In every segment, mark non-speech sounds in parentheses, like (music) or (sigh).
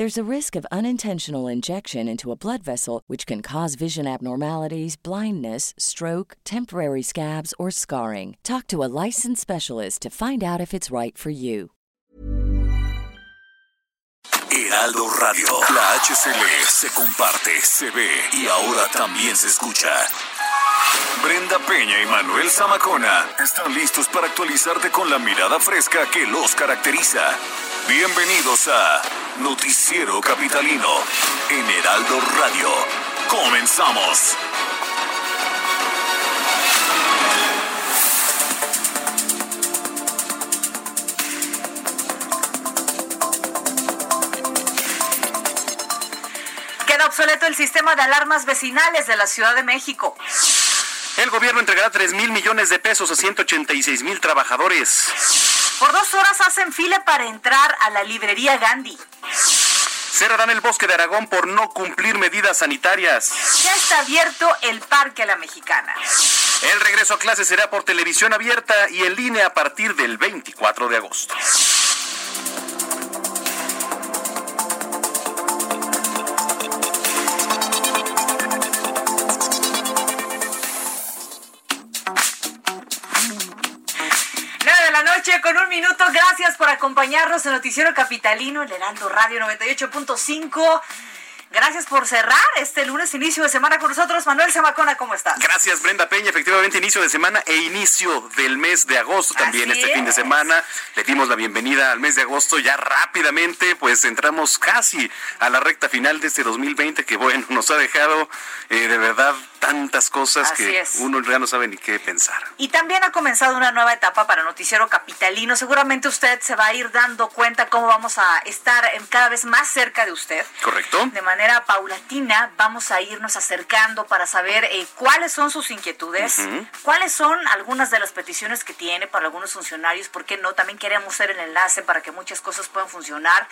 There's a risk of unintentional injection into a blood vessel, which can cause vision abnormalities, blindness, stroke, temporary scabs, or scarring. Talk to a licensed specialist to find out if it's right for you. Heraldo Radio, la HCL se comparte, se ve y ahora también se escucha. Brenda Peña y Manuel Zamacona están listos para actualizarte con la mirada fresca que los caracteriza. Bienvenidos a Noticiero Capitalino en Heraldo Radio. Comenzamos. Queda obsoleto el sistema de alarmas vecinales de la Ciudad de México. El gobierno entregará 3 mil millones de pesos a 186 mil trabajadores. Por dos horas hacen fila para entrar a la librería Gandhi. Cerrarán el bosque de Aragón por no cumplir medidas sanitarias. Ya está abierto el Parque a la Mexicana. El regreso a clases será por televisión abierta y en línea a partir del 24 de agosto. Acompañarnos en Noticiero Capitalino, el Heraldo Radio 98.5. Gracias por cerrar este lunes, inicio de semana con nosotros. Manuel Zamacona, ¿cómo estás? Gracias, Brenda Peña. Efectivamente, inicio de semana e inicio del mes de agosto también Así este fin de semana. Le dimos la bienvenida al mes de agosto ya rápidamente, pues entramos casi a la recta final de este 2020 que, bueno, nos ha dejado eh, de verdad tantas cosas Así que es. uno ya no sabe ni qué pensar. Y también ha comenzado una nueva etapa para Noticiero Capitalino. Seguramente usted se va a ir dando cuenta cómo vamos a estar eh, cada vez más cerca de usted. ¿Correcto? De manera paulatina vamos a irnos acercando para saber eh, cuáles son sus inquietudes, cuáles son algunas de las peticiones que tiene para algunos funcionarios, por qué no, también queremos ser el enlace para que muchas cosas puedan funcionar.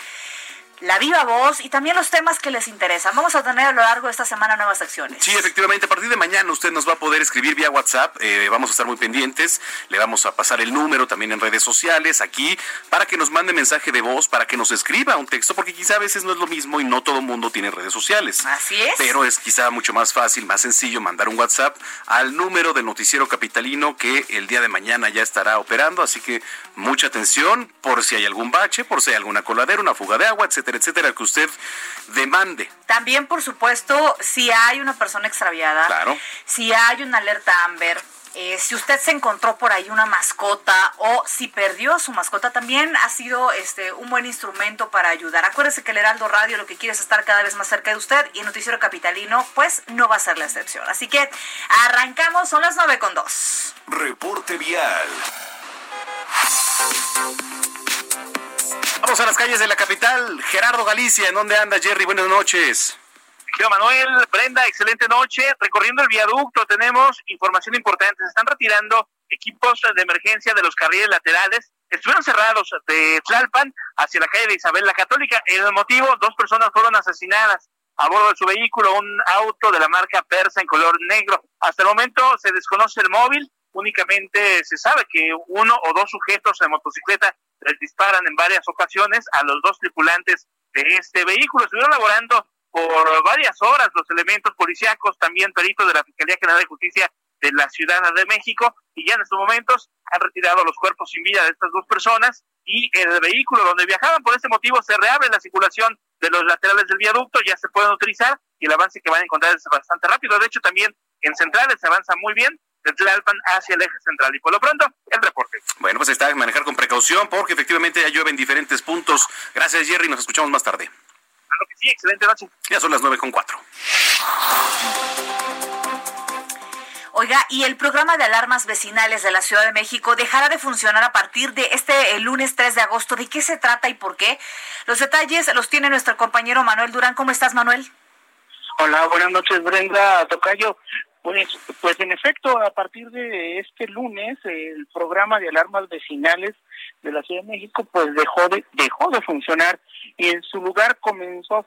La viva voz y también los temas que les interesan. Vamos a tener a lo largo de esta semana nuevas acciones. Sí, efectivamente, a partir de mañana usted nos va a poder escribir vía WhatsApp, eh, vamos a estar muy pendientes, le vamos a pasar el número también en redes sociales aquí para que nos mande mensaje de voz, para que nos escriba un texto, porque quizá a veces no es lo mismo y no todo el mundo tiene redes sociales. Así es. Pero es quizá mucho más fácil, más sencillo mandar un WhatsApp al número del noticiero capitalino que el día de mañana ya estará operando, así que mucha atención por si hay algún bache, por si hay alguna coladera, una fuga de agua, etcétera, etcétera, que usted demande. También, por supuesto, si hay una persona extraviada, Claro. si hay una alerta Amber, eh, si usted se encontró por ahí una mascota o si perdió a su mascota, también ha sido este un buen instrumento para ayudar. Acuérdese que el Heraldo Radio lo que quiere es estar cada vez más cerca de usted y el Noticiero Capitalino, pues no va a ser la excepción. Así que arrancamos, son las nueve con dos. Reporte vial. Vamos a las calles de la capital. Gerardo Galicia, ¿en dónde anda Jerry? Buenas noches. Querido Manuel, Brenda, excelente noche. Recorriendo el viaducto tenemos información importante. Se están retirando equipos de emergencia de los carriles laterales. Estuvieron cerrados de Tlalpan hacia la calle de Isabel la Católica. El motivo, dos personas fueron asesinadas a bordo de su vehículo, un auto de la marca Persa en color negro. Hasta el momento se desconoce el móvil. Únicamente se sabe que uno o dos sujetos en motocicleta les disparan en varias ocasiones a los dos tripulantes de este vehículo. Estuvieron laborando por varias horas los elementos policíacos, también peritos de la Fiscalía General de Justicia de la Ciudad de México, y ya en estos momentos han retirado los cuerpos sin vida de estas dos personas y el vehículo donde viajaban. Por este motivo se reabre la circulación de los laterales del viaducto, ya se pueden utilizar y el avance que van a encontrar es bastante rápido. De hecho, también en centrales se avanza muy bien de Tlalpan hacia el eje central. Y por lo pronto, el reporte. Bueno, pues está manejar con precaución porque efectivamente ya llueve en diferentes puntos. Gracias, Jerry. Nos escuchamos más tarde. Claro que sí, excelente noche. Ya son las nueve con cuatro. Oiga, y el programa de alarmas vecinales de la Ciudad de México dejará de funcionar a partir de este el lunes 3 de agosto. ¿De qué se trata y por qué? Los detalles los tiene nuestro compañero Manuel Durán. ¿Cómo estás, Manuel? Hola, buenas noches, Brenda Tocayo. Pues, pues en efecto, a partir de este lunes, el programa de alarmas vecinales de la Ciudad de México, pues dejó de dejó de funcionar. Y en su lugar comenzó a,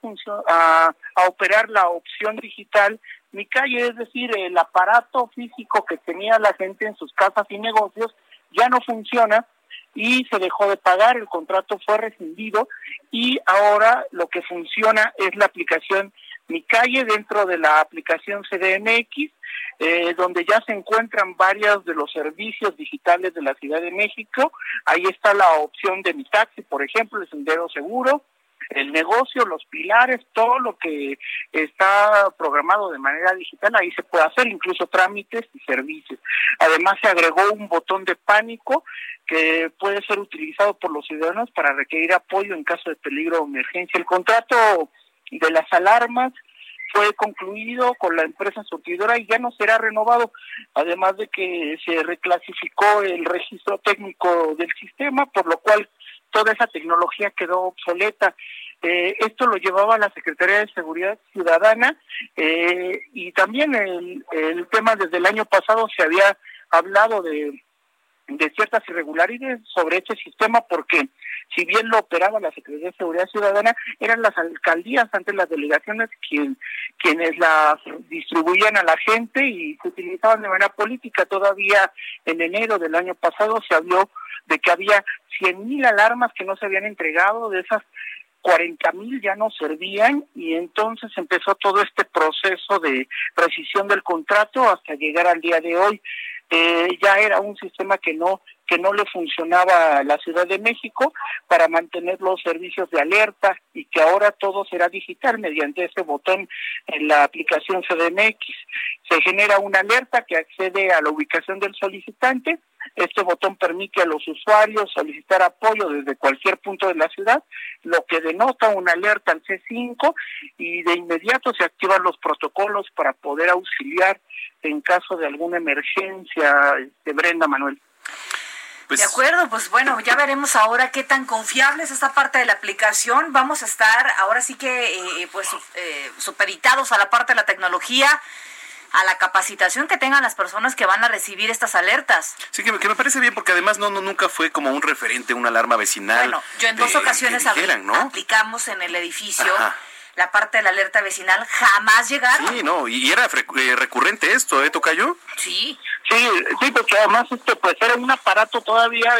a, a operar la opción digital Mi Calle, es decir, el aparato físico que tenía la gente en sus casas y negocios ya no funciona y se dejó de pagar, el contrato fue rescindido y ahora lo que funciona es la aplicación Mi Calle dentro de la aplicación CDMX, eh, donde ya se encuentran varios de los servicios digitales de la Ciudad de México. Ahí está la opción de Mi Taxi, por ejemplo, el Sendero Seguro, el negocio, los pilares, todo lo que está programado de manera digital, ahí se puede hacer, incluso trámites y servicios. Además se agregó un botón de pánico que puede ser utilizado por los ciudadanos para requerir apoyo en caso de peligro o emergencia. El contrato de las alarmas fue concluido con la empresa surtidora y ya no será renovado, además de que se reclasificó el registro técnico del sistema, por lo cual toda esa tecnología quedó obsoleta. Eh, esto lo llevaba la Secretaría de Seguridad Ciudadana eh, y también el, el tema desde el año pasado se había hablado de de ciertas irregularidades sobre este sistema porque si bien lo operaba la Secretaría de Seguridad Ciudadana, eran las alcaldías ante las delegaciones quien, quienes las distribuían a la gente y se utilizaban de manera política. Todavía en enero del año pasado se habló de que había cien mil alarmas que no se habían entregado, de esas 40 mil ya no servían y entonces empezó todo este proceso de rescisión del contrato hasta llegar al día de hoy eh, ya era un sistema que no que no le funcionaba a la Ciudad de México para mantener los servicios de alerta y que ahora todo será digital mediante ese botón en la aplicación CDMX. Se genera una alerta que accede a la ubicación del solicitante. Este botón permite a los usuarios solicitar apoyo desde cualquier punto de la ciudad, lo que denota una alerta al C5 y de inmediato se activan los protocolos para poder auxiliar en caso de alguna emergencia de este, Brenda Manuel. Pues de acuerdo, pues bueno, ya veremos ahora qué tan confiable es esta parte de la aplicación. Vamos a estar ahora sí que eh, pues eh, superitados a la parte de la tecnología a la capacitación que tengan las personas que van a recibir estas alertas. Sí, que, me parece bien porque además no, no nunca fue como un referente, una alarma vecinal. Bueno, yo en dos ocasiones aplicamos en el edificio la parte de la alerta vecinal jamás llegaron. Sí, no, y era eh, recurrente esto, ¿eh, Tocayo? Sí. Sí, sí, porque además este pues era un aparato todavía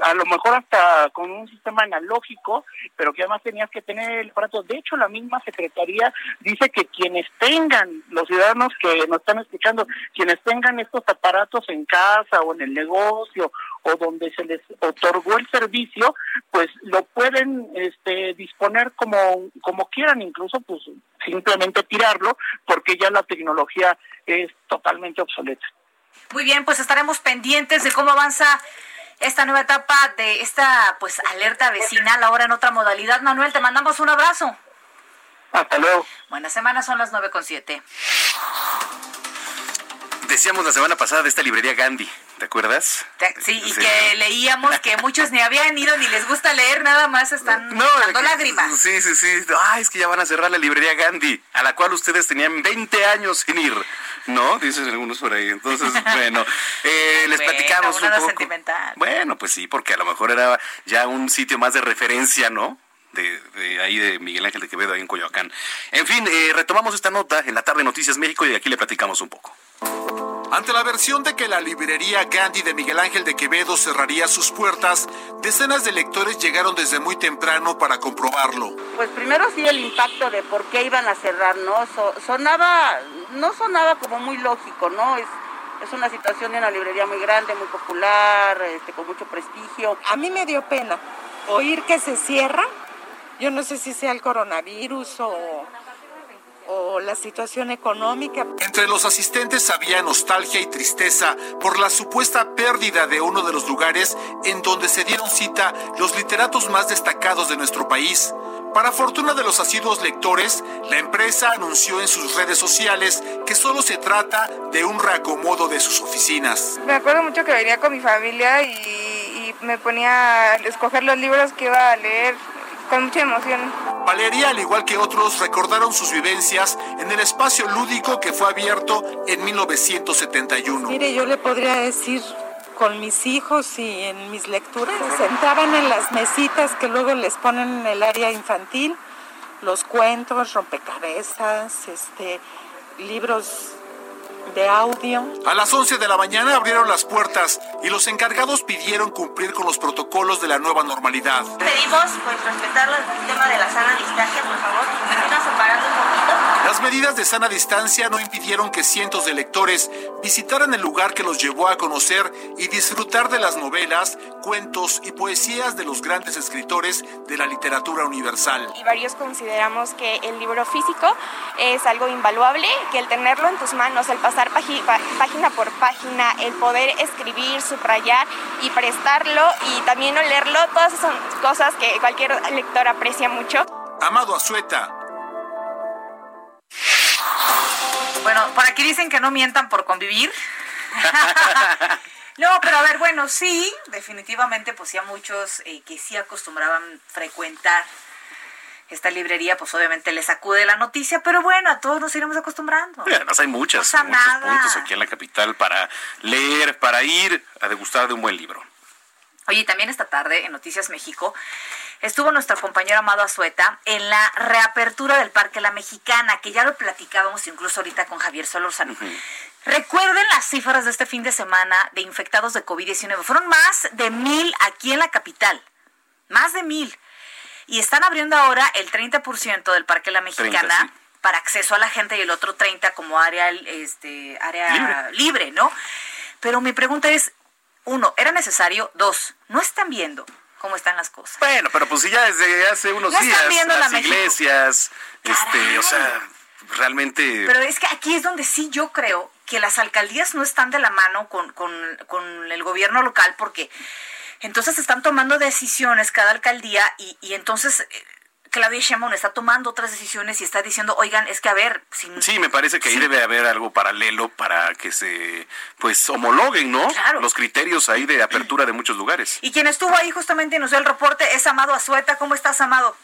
a lo mejor hasta con un sistema analógico, pero que además tenías que tener el aparato. De hecho, la misma Secretaría dice que quienes tengan, los ciudadanos que nos están escuchando, quienes tengan estos aparatos en casa o en el negocio o donde se les otorgó el servicio, pues lo pueden este, disponer como, como quieran, incluso pues simplemente tirarlo, porque ya la tecnología es totalmente obsoleta. Muy bien, pues estaremos pendientes de cómo avanza esta nueva etapa de esta pues alerta vecinal ahora en otra modalidad. Manuel, te mandamos un abrazo. Hasta luego. Buenas semanas, son las nueve con siete. Decíamos la semana pasada de esta librería Gandhi, ¿te acuerdas? Sí, y que leíamos que muchos ni habían ido ni les gusta leer, nada más están (laughs) dando lágrimas. Sí, sí, sí. Ay, es que ya van a cerrar la librería Gandhi, a la cual ustedes tenían 20 años sin ir. ¿no? Dicen algunos por ahí. Entonces, (laughs) bueno, eh, les platicamos un poco. Sentimental. Bueno, pues sí, porque a lo mejor era ya un sitio más de referencia, ¿no? De, ahí de Miguel Ángel de Quevedo, ahí en Coyoacán. En fin, eh, retomamos esta nota en la tarde Noticias México y aquí le platicamos un poco. Ante la versión de que la librería Gandhi de Miguel Ángel de Quevedo cerraría sus puertas, decenas de lectores llegaron desde muy temprano para comprobarlo. Pues primero sí el impacto de por qué iban a cerrar, ¿no? sonaba, no sonaba como muy lógico, ¿no? Es, es una situación de una librería muy grande, muy popular, este, con mucho prestigio. A mí me dio pena oír que se cierra. Yo no sé si sea el coronavirus o o la situación económica. Entre los asistentes había nostalgia y tristeza por la supuesta pérdida de uno de los lugares en donde se dieron cita los literatos más destacados de nuestro país. Para fortuna de los asiduos lectores, la empresa anunció en sus redes sociales que solo se trata de un reacomodo de sus oficinas. Me acuerdo mucho que venía con mi familia y, y me ponía a escoger los libros que iba a leer con mucha emoción. Valeria, al igual que otros, recordaron sus vivencias en el espacio lúdico que fue abierto en 1971. Mire, yo le podría decir con mis hijos y en mis lecturas. Se sentaban en las mesitas que luego les ponen en el área infantil, los cuentos, rompecabezas, este, libros de audio. A las 11 de la mañana abrieron las puertas y los encargados pidieron cumplir con los protocolos de la nueva normalidad. Pedimos pues respetar el tema de la sana distancia, por favor, separando un poquito. Las medidas de sana distancia no impidieron que cientos de lectores visitaran el lugar que los llevó a conocer y disfrutar de las novelas, cuentos y poesías de los grandes escritores de la literatura universal. Y varios consideramos que el libro físico es algo invaluable, que el tenerlo en tus manos, el pasar página por página, el poder escribir, subrayar y prestarlo y también olerlo, todas son cosas que cualquier lector aprecia mucho. Amado Azueta, Bueno, por aquí dicen que no mientan por convivir. (laughs) no, pero a ver, bueno, sí, definitivamente, pues ya muchos eh, que sí acostumbraban frecuentar esta librería, pues obviamente les sacude la noticia, pero bueno, a todos nos iremos acostumbrando. además hay muchas, muchos puntos aquí en la capital para leer, para ir a degustar de un buen libro. Oye, también esta tarde en Noticias México estuvo nuestro compañero Amado Azueta en la reapertura del Parque La Mexicana, que ya lo platicábamos incluso ahorita con Javier Solorzano. Recuerden las cifras de este fin de semana de infectados de COVID-19. Fueron más de mil aquí en la capital. Más de mil. Y están abriendo ahora el 30% del Parque La Mexicana. para acceso a la gente y el otro 30 como área este área libre. libre, ¿no? Pero mi pregunta es, uno, ¿era necesario? Dos, ¿no están viendo cómo están las cosas. Bueno, pero pues ya desde hace unos días las iglesias, este, o sea, realmente... Pero es que aquí es donde sí yo creo que las alcaldías no están de la mano con, con, con el gobierno local porque entonces están tomando decisiones cada alcaldía y, y entonces eh, Claudia Sheinbaum está tomando otras decisiones y está diciendo, oigan, es que a ver... Sí, me parece que ahí debe haber algo paralelo para que se, pues, homologuen, ¿no? Claro. Los criterios ahí de apertura de muchos lugares. Y quien estuvo ahí justamente y nos dio el reporte es Amado Azueta. ¿Cómo estás, Amado?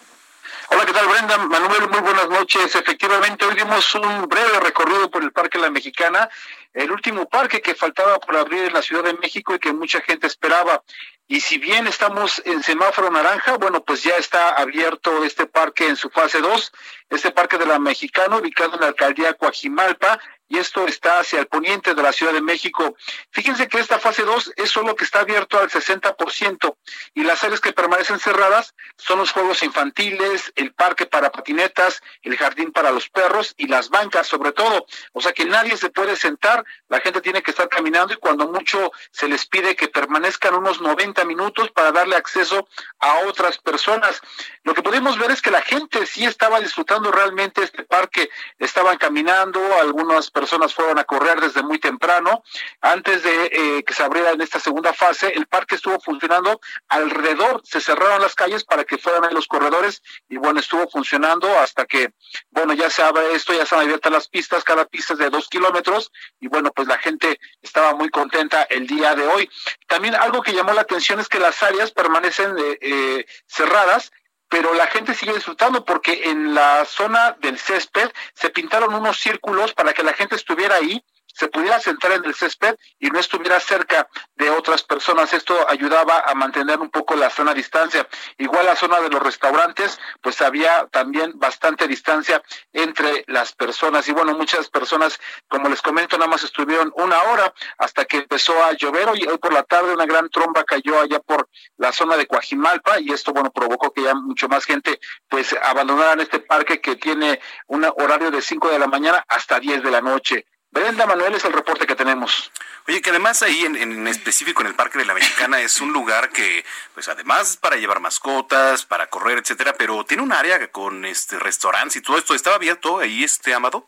Hola, ¿qué tal Brenda? Manuel, muy buenas noches. Efectivamente, hoy dimos un breve recorrido por el Parque La Mexicana, el último parque que faltaba por abrir en la Ciudad de México y que mucha gente esperaba. Y si bien estamos en semáforo naranja, bueno, pues ya está abierto este parque en su fase 2, este parque de la Mexicana, ubicado en la alcaldía Coajimalpa, y esto está hacia el poniente de la Ciudad de México. Fíjense que esta fase 2 es solo que está abierto al 60% y las áreas que permanecen cerradas son los juegos infantiles, el parque para patinetas, el jardín para los perros y las bancas sobre todo. O sea que nadie se puede sentar, la gente tiene que estar caminando y cuando mucho se les pide que permanezcan unos 90 minutos para darle acceso a otras personas. Lo que pudimos ver es que la gente sí estaba disfrutando realmente este parque, estaban caminando, algunas personas fueron a correr desde muy temprano. Antes de eh, que se abriera en esta segunda fase, el parque estuvo funcionando alrededor, se cerraron las calles para que fueran los corredores y bueno, estuvo funcionando hasta que, bueno, ya se abre esto, ya han abiertas las pistas, cada pista es de dos kilómetros y bueno, pues la gente estaba muy contenta el día de hoy. También algo que llamó la atención es que las áreas permanecen eh, eh cerradas pero la gente sigue disfrutando porque en la zona del césped se pintaron unos círculos para que la gente estuviera ahí se pudiera sentar en el césped y no estuviera cerca de otras personas. Esto ayudaba a mantener un poco la sana distancia. Igual la zona de los restaurantes, pues había también bastante distancia entre las personas. Y bueno, muchas personas, como les comento, nada más estuvieron una hora hasta que empezó a llover. Hoy, hoy por la tarde una gran tromba cayó allá por la zona de Coajimalpa y esto, bueno, provocó que ya mucho más gente pues abandonaran este parque que tiene un horario de 5 de la mañana hasta 10 de la noche Brenda Manuel es el reporte que tenemos. Oye, que además ahí en, en, específico en el Parque de la Mexicana es un lugar que, pues además para llevar mascotas, para correr, etcétera, pero tiene un área con este restaurantes y todo esto. ¿Estaba abierto ahí, este Amado?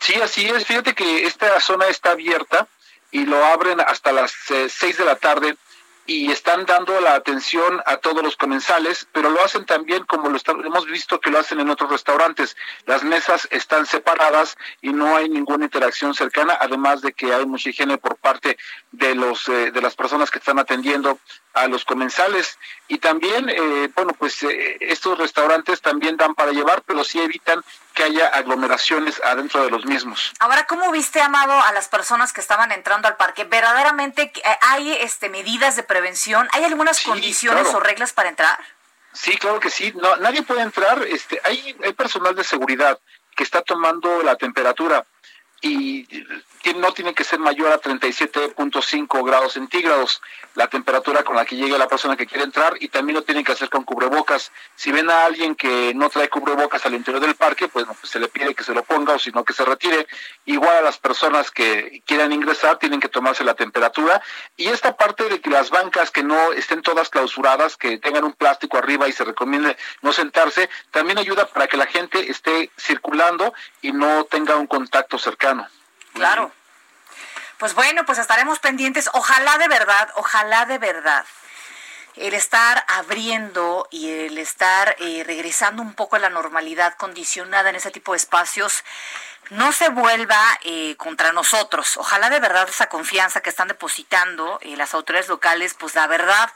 Sí, así es. Fíjate que esta zona está abierta y lo abren hasta las eh, seis de la tarde y están dando la atención a todos los comensales, pero lo hacen también como lo hemos visto que lo hacen en otros restaurantes. Las mesas están separadas y no hay ninguna interacción cercana, además de que hay mucha higiene por parte de los eh, de las personas que están atendiendo a los comensales y también eh, bueno pues eh, estos restaurantes también dan para llevar pero sí evitan que haya aglomeraciones adentro de los mismos. Ahora, ¿cómo viste, Amado, a las personas que estaban entrando al parque? ¿Verdaderamente hay este, medidas de prevención? ¿Hay algunas condiciones o reglas para entrar? Sí, claro que sí. No, nadie puede entrar. Este, hay, hay personal de seguridad que está tomando la temperatura y no tiene que ser mayor a 37.5 grados centígrados la temperatura con la que llegue la persona que quiere entrar y también lo tienen que hacer con cubrebocas. Si ven a alguien que no trae cubrebocas al interior del parque, pues, pues se le pide que se lo ponga o si no que se retire. Igual a las personas que quieran ingresar tienen que tomarse la temperatura y esta parte de que las bancas que no estén todas clausuradas, que tengan un plástico arriba y se recomiende no sentarse, también ayuda para que la gente esté circulando y no tenga un contacto cercano. Claro. Pues bueno, pues estaremos pendientes. Ojalá de verdad, ojalá de verdad el estar abriendo y el estar eh, regresando un poco a la normalidad condicionada en ese tipo de espacios no se vuelva eh, contra nosotros. Ojalá de verdad esa confianza que están depositando eh, las autoridades locales, pues la verdad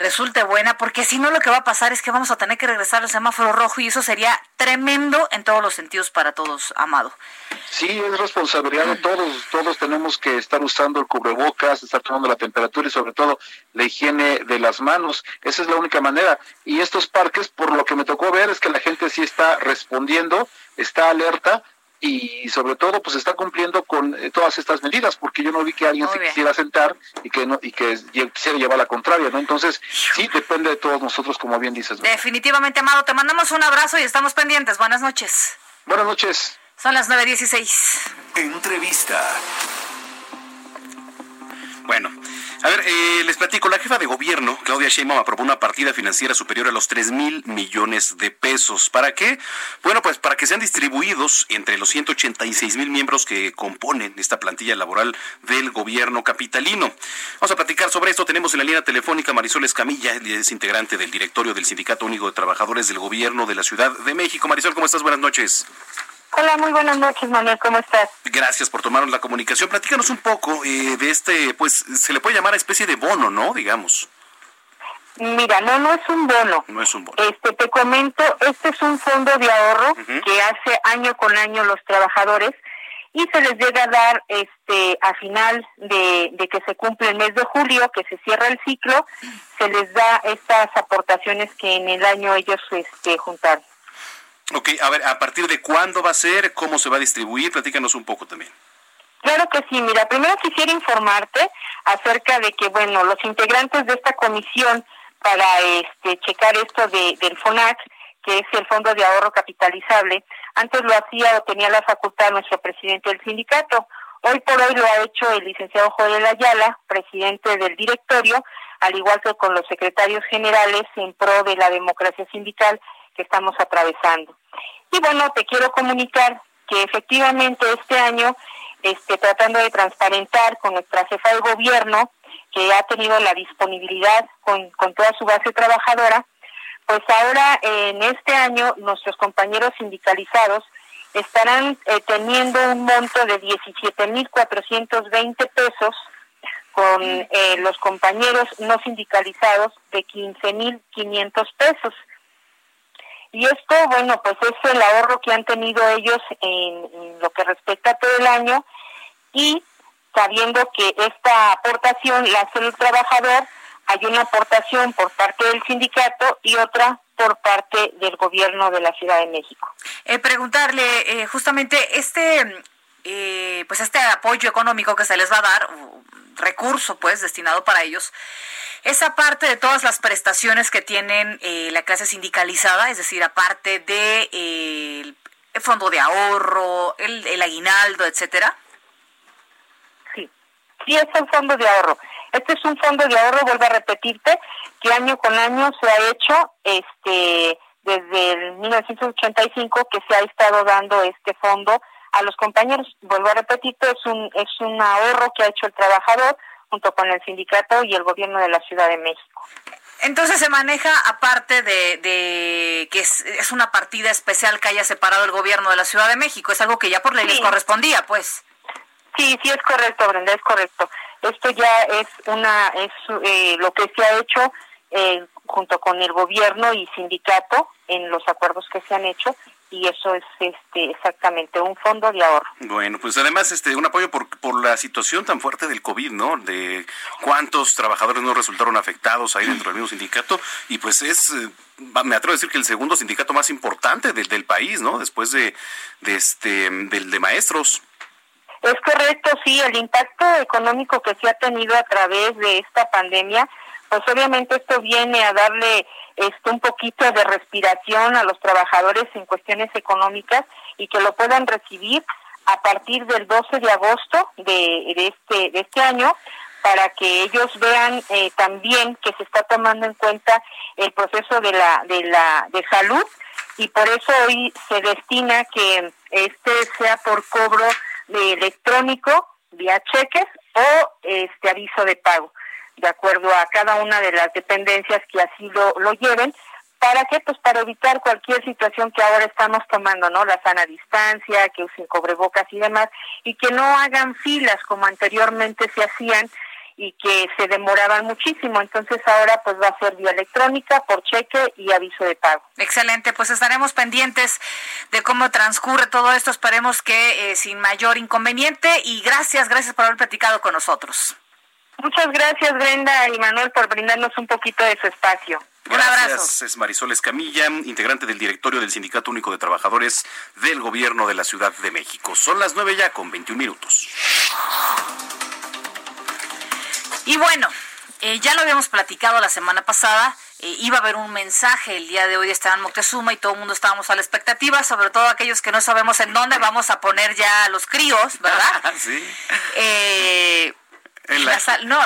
resulte buena, porque si no lo que va a pasar es que vamos a tener que regresar al semáforo rojo y eso sería tremendo en todos los sentidos para todos, Amado. Sí, es responsabilidad de todos, todos tenemos que estar usando el cubrebocas, estar tomando la temperatura y sobre todo la higiene de las manos, esa es la única manera. Y estos parques, por lo que me tocó ver, es que la gente sí está respondiendo, está alerta, y sobre todo pues está cumpliendo con eh, todas estas medidas porque yo no vi que alguien se quisiera sentar y que no y que quisiera llevar la contraria no entonces sí depende de todos nosotros como bien dices definitivamente amado te mandamos un abrazo y estamos pendientes. Buenas noches. Buenas noches. Son las 9.16 entrevista. Bueno a ver, eh, les platico, la jefa de gobierno, Claudia Sheinbaum, aprobó una partida financiera superior a los 3 mil millones de pesos. ¿Para qué? Bueno, pues para que sean distribuidos entre los 186 mil miembros que componen esta plantilla laboral del gobierno capitalino. Vamos a platicar sobre esto. Tenemos en la línea telefónica Marisol Escamilla, es integrante del directorio del Sindicato Único de Trabajadores del Gobierno de la Ciudad de México. Marisol, ¿cómo estás? Buenas noches. Hola, muy buenas noches, Manuel, ¿cómo estás? Gracias por tomarnos la comunicación. Platícanos un poco eh, de este, pues se le puede llamar especie de bono, ¿no? Digamos. Mira, no, no es un bono. No es un bono. Este, te comento, este es un fondo de ahorro que hace año con año los trabajadores y se les llega a dar este a final de, de que se cumple el mes de julio, que se cierra el ciclo, se les da estas aportaciones que en el año ellos este, juntaron. Ok, a ver, ¿a partir de cuándo va a ser? ¿Cómo se va a distribuir? Platícanos un poco también. Claro que sí, mira, primero quisiera informarte acerca de que, bueno, los integrantes de esta comisión para este checar esto de, del FONAC, que es el Fondo de Ahorro Capitalizable, antes lo hacía o tenía la facultad nuestro presidente del sindicato. Hoy por hoy lo ha hecho el licenciado Joel Ayala, presidente del directorio, al igual que con los secretarios generales en pro de la democracia sindical estamos atravesando. Y bueno, te quiero comunicar que efectivamente este año, este, tratando de transparentar con nuestra jefa de gobierno, que ha tenido la disponibilidad con, con toda su base trabajadora, pues ahora en este año nuestros compañeros sindicalizados estarán eh, teniendo un monto de 17.420 pesos con eh, los compañeros no sindicalizados de 15.500 pesos. Y esto, bueno, pues es el ahorro que han tenido ellos en, lo que respecta a todo el año y sabiendo que esta aportación la hace el trabajador, hay una aportación por parte del sindicato y otra por parte del gobierno de la Ciudad de México. Eh, preguntarle, eh, justamente este, eh, pues este apoyo económico que se les va a dar, recurso pues destinado para ellos, esa parte de todas las prestaciones que tienen eh, la clase sindicalizada, es decir, aparte de eh, el fondo de ahorro, el, aguinaldo, etcétera. Sí, es el fondo de ahorro. Este es un fondo de ahorro, vuelvo a repetirte, que año con año se ha hecho este desde el 1985 que se ha estado dando este fondo a los compañeros. Vuelvo a repetirte, es un es un ahorro que ha hecho el trabajador junto con el sindicato y el gobierno de la Ciudad de México. Entonces se maneja aparte de, de que es, es, una partida especial que haya separado el gobierno de la Ciudad de México, es algo que ya por ley les correspondía, pues. Sí, sí es correcto, Brenda, es correcto. Esto ya es una es eh, lo que se ha hecho eh, junto con el gobierno y sindicato en los acuerdos que se han hecho y eso es este exactamente un fondo de ahorro. Bueno, pues además este un apoyo por, por la situación tan fuerte del COVID, ¿no? De cuántos trabajadores no resultaron afectados ahí dentro del mismo sindicato y pues es eh, me atrevo a decir que el segundo sindicato más importante del, del país, ¿no? Después de, de este del de maestros. Es correcto, sí, el impacto económico que se ha tenido a través de esta pandemia, pues obviamente esto viene a darle este, un poquito de respiración a los trabajadores en cuestiones económicas y que lo puedan recibir a partir del 12 de agosto de, este, de este año para que ellos vean eh, también que se está tomando en cuenta el proceso de la de la de salud. Y por eso hoy se destina que este sea por cobro de electrónico vía cheques o este aviso de pago de acuerdo a cada una de las dependencias que así lo, lo lleven. ¿Para qué? Pues para evitar cualquier situación que ahora estamos tomando, ¿no? La sana distancia, que usen cobrebocas y demás, y que no hagan filas como anteriormente se hacían y que se demoraban muchísimo. Entonces ahora pues va a ser vía electrónica, por cheque y aviso de pago. Excelente, pues estaremos pendientes de cómo transcurre todo esto. Esperemos que eh, sin mayor inconveniente y gracias, gracias por haber platicado con nosotros. Muchas gracias Brenda y Manuel por brindarnos un poquito de su espacio. Un abrazo. Es Marisol Escamilla, integrante del directorio del Sindicato Único de Trabajadores del Gobierno de la Ciudad de México. Son las nueve ya con 21 minutos. Y bueno, eh, ya lo habíamos platicado la semana pasada. Eh, iba a haber un mensaje el día de hoy de Esteban Moctezuma y todo el mundo estábamos a la expectativa, sobre todo aquellos que no sabemos en dónde vamos a poner ya a los críos, ¿verdad? (laughs) sí. Eh, en la... sala, no,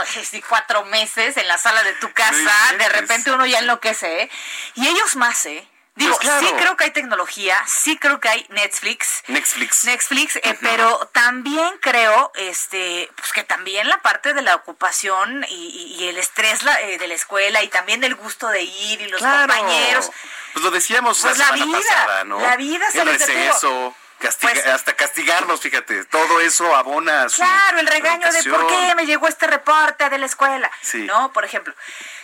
cuatro meses en la sala de tu casa, de repente uno ya enloquece, ¿eh? Y ellos más, ¿eh? Digo, Pues claro. sí creo que hay tecnología, sí creo que hay Netflix. Netflix. Netflix, eh, pero también creo, este, pues que también la parte de la ocupación y, y- y el estrés la- eh, de la escuela y también del gusto de ir y los Claro. compañeros. Pues lo decíamos Pues la la semana vida, pasada, ¿no? la vida se El detuvo. Castiga- Pues- hasta castigarnos, fíjate. Todo eso abona su Claro, el regaño de por qué me llegó este reporte de la escuela. Sí. ¿No? Por ejemplo.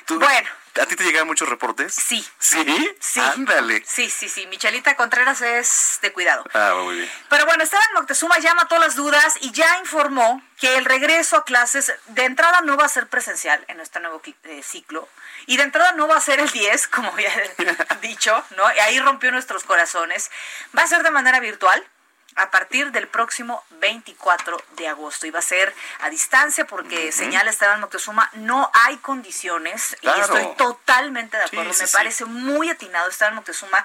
¿Tú- Bueno. ¿A ti te llegan muchos reportes? Sí. ¿Sí? Sí. Ándale. Sí, sí, sí. Michelita Contreras es de cuidado. Ah, muy bien. Pero bueno, Esteban Moctezuma ya mató las dudas y ya informó que el regreso a clases de entrada no va a ser presencial en este nuevo eh, ciclo y de entrada no va a ser el 10, como ya he (laughs) dicho, ¿no? Y ahí rompió nuestros corazones. Va a ser de manera virtual a partir del próximo 24 de agosto y va a ser a distancia porque señala Esteban Moctezuma no hay condiciones Claro. y estoy totalmente de acuerdo. sí, Me sí. parece muy atinado Esteban Moctezuma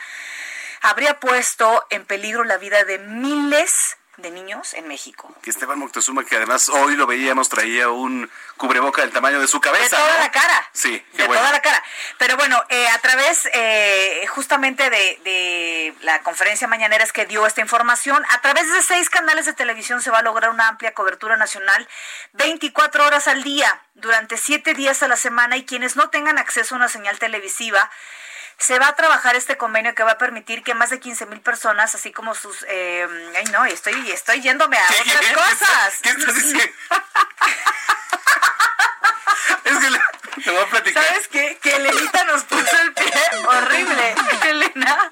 habría puesto en peligro la vida de miles de niños en México. Que Esteban Moctezuma, que además hoy lo veíamos, traía un cubreboca del tamaño de su cabeza. De toda ¿no? la cara. Sí, qué de bueno. toda la cara. Pero bueno, eh, a través eh, justamente de, de la conferencia mañanera es que dio esta información, a través de seis canales de televisión se va a lograr una amplia cobertura nacional 24 horas al día, durante siete días a la semana y quienes no tengan acceso a una señal televisiva. Se va a trabajar este convenio que va a permitir que más de 15 mil personas, así como sus... eh, ay, no, estoy, estoy yéndome a ¿Qué, otras cosas. (laughs) ¿Qué estás diciendo? (laughs) es que le, te voy a platicar. ¿Sabes qué? Que Elenita nos puso el pie (laughs) horrible. Elena.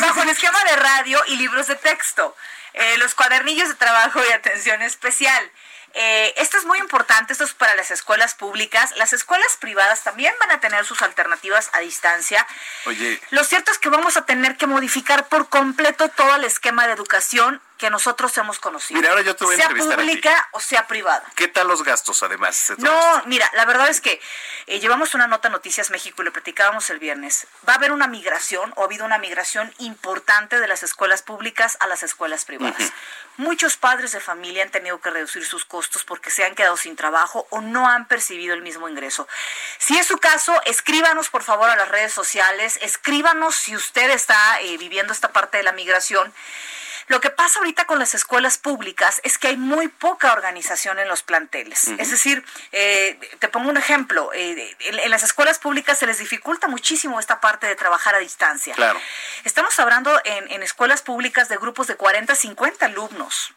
Bajo el esquema de radio y libros de texto. Eh, los cuadernillos de trabajo y atención especial. Eh, esto es muy importante, esto es para las escuelas públicas. Las escuelas privadas también van a tener sus alternativas a distancia. Oye, Lo cierto es que vamos a tener que modificar por completo todo el esquema de educación que nosotros hemos conocido. Mira, ahora yo te voy a sea a pública o sea privada. ¿Qué tal los gastos, además? No, esto? mira, la verdad es que eh, llevamos una nota a Noticias México y le platicábamos el viernes. Va a haber una migración o ha habido una migración importante de las escuelas públicas a las escuelas privadas. Muchos padres de familia han tenido que reducir sus costos porque se han quedado sin trabajo o no han percibido el mismo ingreso. Si es su caso, escríbanos por favor a las redes sociales, escríbanos si usted está eh, viviendo esta parte de la migración. Lo que pasa ahorita con las escuelas públicas es que hay muy poca organización en los planteles. Es decir, eh, te pongo un ejemplo, eh, en, en las escuelas públicas se les dificulta muchísimo esta parte de trabajar a distancia. Claro. Estamos hablando en, en escuelas públicas de grupos de 40, 50 alumnos.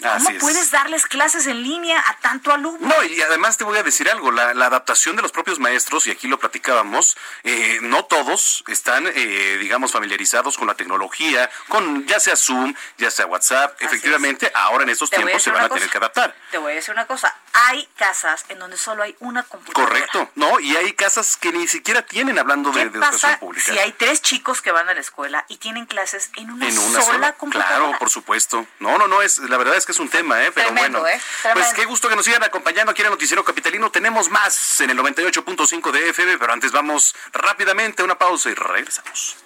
¿Cómo es. puedes darles clases en línea a tanto alumno? No, y además te voy a decir algo, la, la adaptación de los propios maestros, y aquí lo platicábamos, eh, no todos están, eh, digamos, familiarizados con la tecnología, con ya sea Zoom, ya sea WhatsApp. Efectivamente, ahora en estos Te a tiempos se van a una tener que adaptar. Te voy a decir una cosa, hay casas en donde solo hay una computadora. Correcto, ¿no? Y hay casas que ni siquiera tienen hablando de, ¿Qué de educación pasa pública. si hay tres chicos que van a la escuela y tienen clases en una, en una sola, sola, computadora? claro, por supuesto. No, no, no, es la verdad es que es un tema, ¿eh? Pero Tremendo, bueno. ¿eh? Pues qué gusto que nos sigan acompañando aquí en el Noticiero Capitalino. Tenemos más en el 98.5 de FM, pero antes vamos rápidamente a una pausa y regresamos.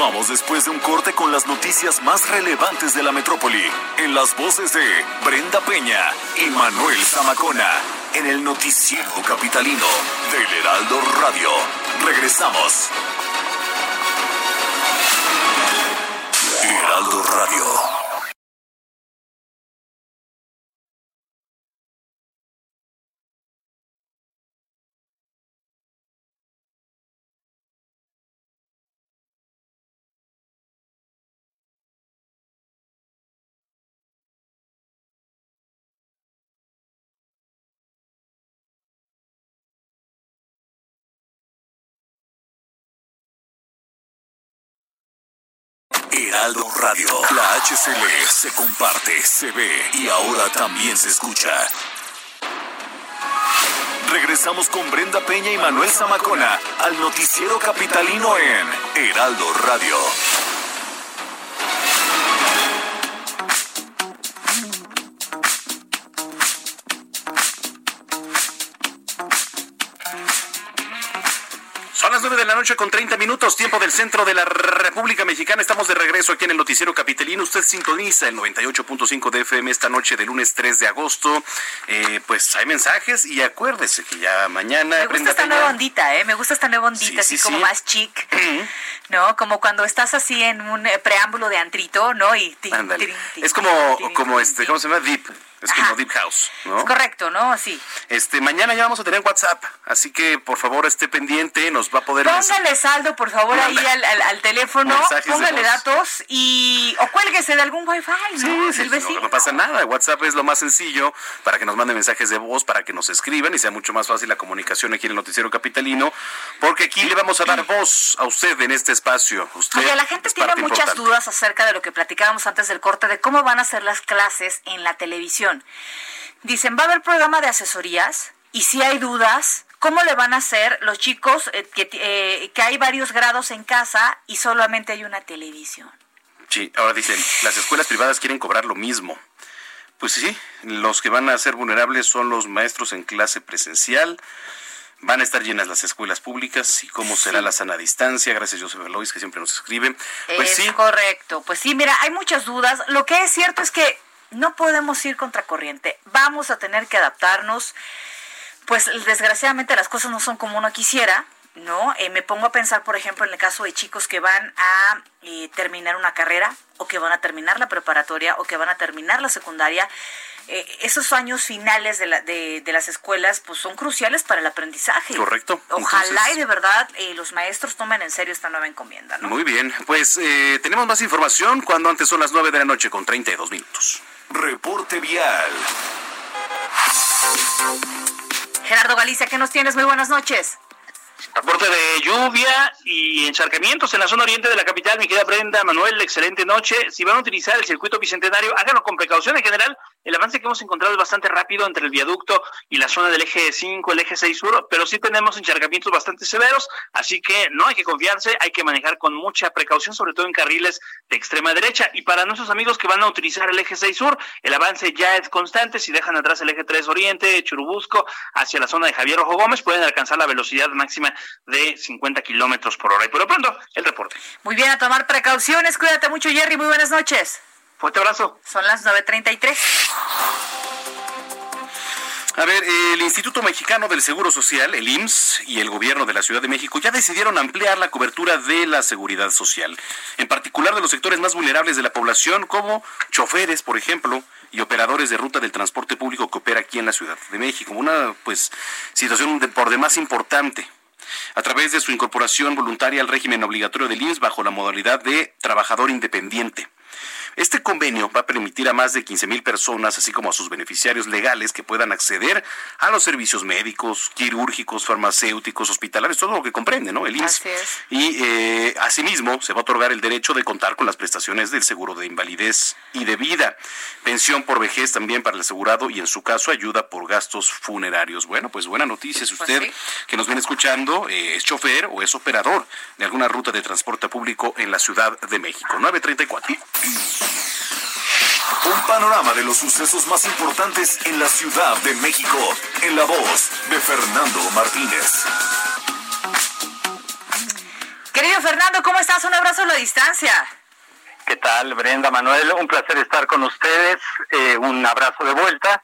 Continuamos después de un corte con las noticias más relevantes de la metrópoli, en las voces de Brenda Peña y Manuel Zamacona, en el noticiero capitalino del Heraldo Radio. Regresamos. Heraldo Radio. Heraldo Radio. La HCL se comparte, se ve y ahora también se escucha. Regresamos con Brenda Peña y Manuel Zamacona al noticiero capitalino en Heraldo Radio. Noche con 30 minutos, tiempo del centro de la República Mexicana. Estamos de regreso aquí en el Noticiero Capitalino. Usted sintoniza el 98.5 de FM esta noche de lunes 3 de agosto. Eh, pues hay mensajes y acuérdese que ya mañana. Me gusta esta nueva ondita, ¿eh? Me gusta esta nueva ondita, Sí, así sí, como sí. más chic, ¿no? Como cuando estás así en un eh, preámbulo de antrito, ¿no? Y Es como, como este, ¿cómo se llama? Deep. Es como Deep House, ¿no? Es correcto, ¿no? Así. Este, mañana ya vamos a tener WhatsApp, así que por favor esté pendiente, nos va a poder Póngale saldo, por favor, ahí al, al- al teléfono, Mensajes póngale datos y o cuélguese de algún wifi, ¿no? Sí, sí, no, pasa nada. WhatsApp es lo más sencillo para que nos manden mensajes de voz, para que nos escriban y sea mucho más fácil la comunicación aquí en el Noticiero Capitalino, porque aquí le vamos a dar voz a usted en este espacio. Usted Oye, la gente tiene muchas importante. dudas acerca de lo que platicábamos antes del corte, de cómo van a ser las clases en la televisión. Dicen, ¿va a haber programa de asesorías? Y si hay dudas, ¿cómo le van a hacer los chicos eh, que, eh, que hay varios grados en casa y solamente hay una televisión? Sí, ahora dicen, las escuelas privadas quieren cobrar lo mismo. Pues sí, los que van a ser vulnerables son los maestros en clase presencial. Van a estar llenas las escuelas públicas y cómo será la sana distancia. Gracias, Joseph Lois, que siempre nos escribe. Pues es sí, correcto. Pues sí, mira, hay muchas dudas. Lo que es cierto es que no podemos ir contracorriente. Vamos a tener que adaptarnos. Pues desgraciadamente las cosas no son como uno quisiera, ¿no? Eh, me pongo a pensar, por ejemplo, en el caso de chicos que van a eh, terminar una carrera o que van a terminar la preparatoria o que van a terminar la secundaria. Eh, esos años finales de, la- de- de las escuelas pues son cruciales para el aprendizaje. Correcto. Ojalá Entonces- y de verdad eh, los maestros tomen en serio esta nueva encomienda, ¿no? Muy bien, pues eh, tenemos más información cuando antes son las 9 de la noche con 32 minutos. Reporte vial. Gerardo Galicia, ¿qué nos tienes? Muy buenas noches. Aporte de lluvia y encharcamientos en la zona oriente de la capital, mi querida Brenda, Manuel, excelente noche. Si van a utilizar el circuito bicentenario, háganlo con precaución en general. El avance que hemos encontrado es bastante rápido entre el viaducto y la zona del eje 5, el eje 6 sur, pero sí tenemos encharcamientos bastante severos, así que no hay que confiarse, hay que manejar con mucha precaución, sobre todo en carriles de extrema derecha. Y para nuestros amigos que van a utilizar el eje 6 sur, el avance ya es constante. Si dejan atrás el eje 3 oriente, Churubusco, hacia la zona de Javier Ojo Gómez, pueden alcanzar la velocidad máxima de 50 kilómetros por hora. Y por lo pronto, el reporte. Muy bien, a tomar precauciones. Cuídate mucho, Jerry. Muy buenas noches. Fuerte abrazo. Son las 9.33. A ver, el Instituto Mexicano del Seguro Social, el IMSS, y el gobierno de la Ciudad de México ya decidieron ampliar la cobertura de la seguridad social, en particular de los sectores más vulnerables de la población, como choferes, por ejemplo, y operadores de ruta del transporte público que opera aquí en la Ciudad de México. Una, pues, situación de, por demás importante a través de su incorporación voluntaria al régimen obligatorio del IMSS bajo la modalidad de trabajador independiente. Este convenio va a permitir a más de 15 mil personas, así como a sus beneficiarios legales, que puedan acceder a los servicios médicos, quirúrgicos, farmacéuticos, hospitalarios, todo lo que comprende, ¿no? El IMSS. Y eh, asimismo se va a otorgar el derecho de contar con las prestaciones del seguro de invalidez y de vida, pensión por vejez también para el asegurado y en su caso ayuda por gastos funerarios. Bueno, pues buena noticia si pues usted que nos viene escuchando eh, es chofer o es operador de alguna ruta de transporte público en la Ciudad de México. 934. Un panorama de los sucesos más importantes en la Ciudad de México, en la voz de Fernando Martínez. Querido Fernando, ¿cómo estás? Un abrazo a la distancia. ¿Qué tal, Brenda Manuel? Un placer estar con ustedes. Eh, un abrazo de vuelta.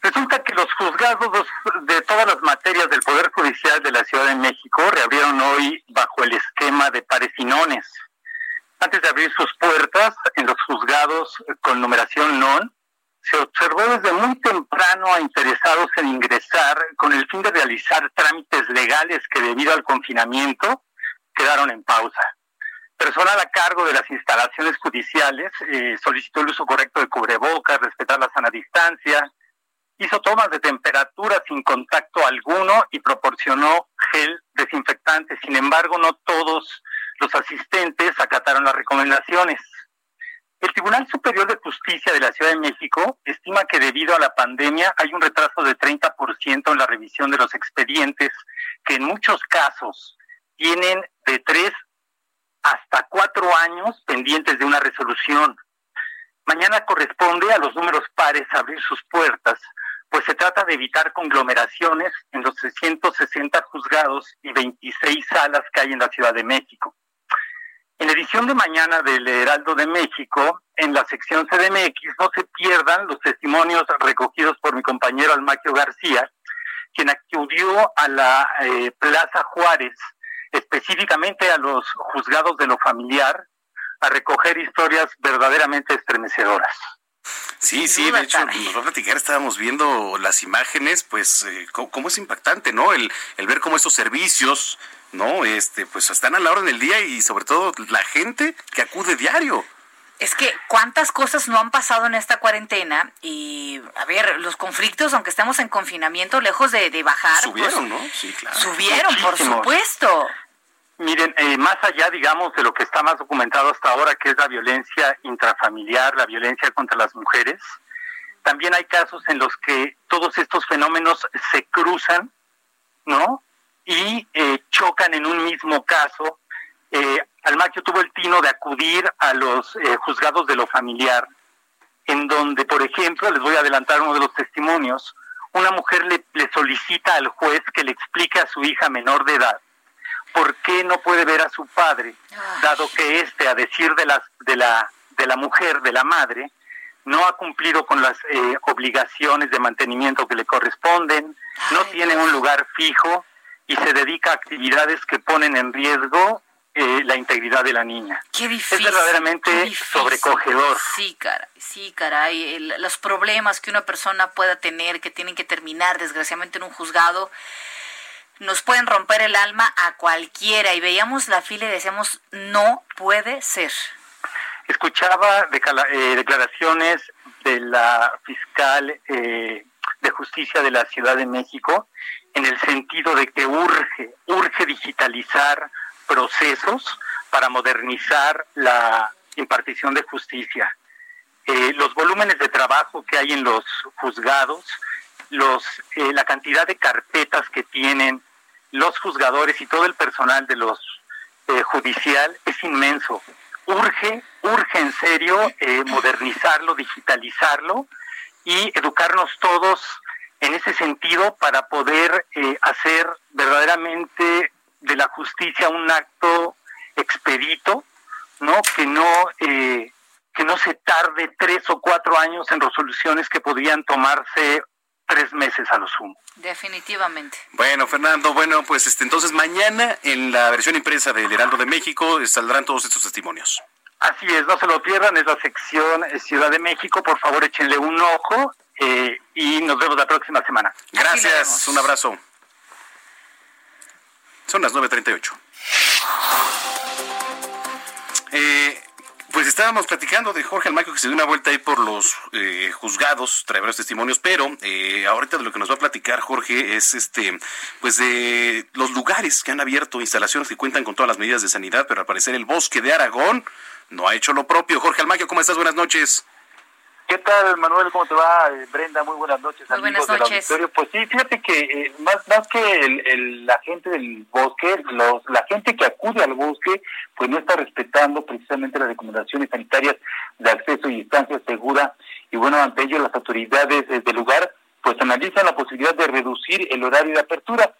Resulta que los juzgados de todas las materias del Poder Judicial de la Ciudad de México reabrieron hoy bajo el esquema de pares y nones. Antes de abrir sus puertas en los juzgados con numeración NON, se observó desde muy temprano a interesados en ingresar con el fin de realizar trámites legales que debido al confinamiento quedaron en pausa. Personal a cargo de las instalaciones judiciales eh, solicitó el uso correcto de cubrebocas, respetar la sana distancia, hizo tomas de temperatura sin contacto alguno y proporcionó gel desinfectante. Sin embargo, no todos los asistentes acataron las recomendaciones. El Tribunal Superior de Justicia de la Ciudad de México estima que debido a la pandemia hay un retraso de 30% en la revisión de los expedientes, que en muchos casos tienen de tres hasta cuatro años pendientes de una resolución. Mañana corresponde a los números pares abrir sus puertas, pues se trata de evitar conglomeraciones en los 660 juzgados y 26 salas que hay en la Ciudad de México. En la edición de mañana del Heraldo de México, en la sección CDMX, no se pierdan los testimonios recogidos por mi compañero Almaquio García, quien acudió a la eh, Plaza Juárez, específicamente a los juzgados de lo familiar, a recoger historias verdaderamente estremecedoras. Sí, sí, de hecho, nos va a platicar, estábamos viendo las imágenes, pues, eh, cómo, es impactante, ¿no? El, el ver cómo estos servicios no, este, pues están a la hora del día y sobre todo la gente que acude diario. Es que cuántas cosas no han pasado en esta cuarentena y, a ver, los conflictos, aunque estemos en confinamiento, lejos de, bajar. Subieron, ¿no? Sí, claro. Subieron, por supuesto. Miren, eh, más allá, digamos, de lo que está más documentado hasta ahora, que es la violencia intrafamiliar, la violencia contra las mujeres, también hay casos en los que todos estos fenómenos se cruzan, ¿no? y eh, chocan en un mismo caso. Eh, Almaquio tuvo el tino de acudir a los eh, juzgados de lo familiar, en donde, por ejemplo, les voy a adelantar uno de los testimonios, una mujer le, le solicita al juez que le explique a su hija menor de edad por qué no puede ver a su padre, dado que éste, a decir de, las, de, la, de la mujer, de la madre, no ha cumplido con las eh, obligaciones de mantenimiento que le corresponden, no tiene un lugar fijo, y se dedica a actividades que ponen en riesgo eh, la integridad de la niña. Qué difícil. Es verdaderamente sobrecogedor. Sí, caray, sí, caray. los problemas que una persona pueda tener, que tienen que terminar desgraciadamente en un juzgado, nos pueden romper el alma a cualquiera. Y veíamos la fila y decíamos, no puede ser. Escuchaba eh, declaraciones de la fiscal eh, de justicia de la Ciudad de México en el sentido de que urge, urge digitalizar procesos para modernizar la impartición de justicia. eh, los volúmenes de trabajo que hay en los juzgados, los, eh, la cantidad de carpetas que tienen los juzgadores y todo el personal de los eh, judicial es inmenso. Urge, urge en serio modernizarlo, digitalizarlo y educarnos todos en ese sentido para poder hacer verdaderamente de la justicia un acto expedito, ¿no? Que no eh, que no se tarde tres o cuatro años en resoluciones que podrían tomarse tres meses a lo sumo. Definitivamente. Bueno, Fernando, bueno, pues este entonces mañana en la versión impresa del Heraldo de México saldrán todos estos testimonios. Así es, no se lo pierdan, es la sección eh, Ciudad de México, por favor échenle un ojo eh, y nos vemos la próxima semana. Gracias, un abrazo. Son las 9.38. Eh, pues estábamos platicando de Jorge Almaquio que se dio una vuelta ahí por los eh, juzgados, trae varios testimonios, pero eh, ahorita de lo que nos va a platicar Jorge es este, pues de los lugares que han abierto instalaciones que cuentan con todas las medidas de sanidad, pero al parecer el bosque de Aragón no ha hecho lo propio. Jorge Almaquio, ¿cómo estás? Buenas noches. ¿Qué tal, Manuel? ¿Cómo te va? Eh, Brenda, muy buenas noches. Muy buenas noches. Pues sí, fíjate que eh, más, más que el, la gente del bosque, los, la gente que acude al bosque, pues no está respetando precisamente las recomendaciones sanitarias de acceso y distancia segura. Y bueno, ante ello las autoridades del lugar, pues analizan la posibilidad de reducir el horario de apertura.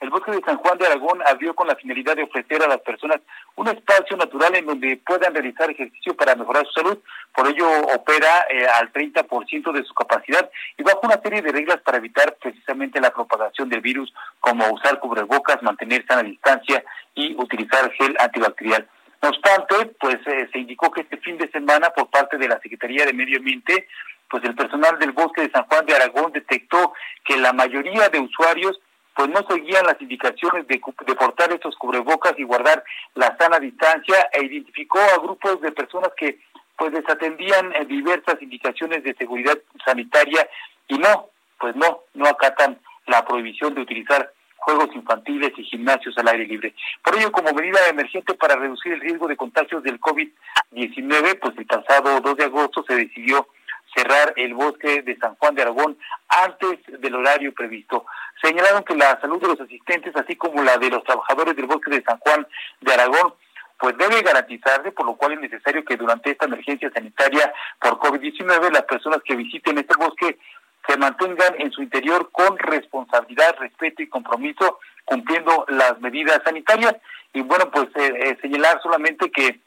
El bosque de San Juan de Aragón abrió con la finalidad de ofrecer a las personas un espacio natural en donde puedan realizar ejercicio para mejorar su salud. Por ello opera eh, al 30% de su capacidad y bajo una serie de reglas para evitar precisamente la propagación del virus, como usar cubrebocas, mantener sana distancia y utilizar gel antibacterial. No obstante, pues eh, se indicó que este fin de semana por parte de la Secretaría de Medio Ambiente, pues el personal del bosque de San Juan de Aragón detectó que la mayoría de usuarios pues no seguían las indicaciones de, de, portar estos cubrebocas y guardar la sana distancia e identificó a grupos de personas que pues desatendían eh, diversas indicaciones de seguridad sanitaria y no, pues no, no acatan la prohibición de utilizar juegos infantiles y gimnasios al aire libre. Por ello, como medida emergente para reducir el riesgo de contagios del COVID-19, pues el pasado 2 de agosto se decidió cerrar el bosque de San Juan de Aragón antes del horario previsto. Señalaron que la salud de los asistentes, así como la de los trabajadores del bosque de San Juan de Aragón, pues debe garantizarse, por lo cual es necesario que durante esta emergencia sanitaria por COVID-19 las personas que visiten este bosque se mantengan en su interior con responsabilidad, respeto y compromiso, cumpliendo las medidas sanitarias. Y bueno, pues eh, eh, señalar solamente que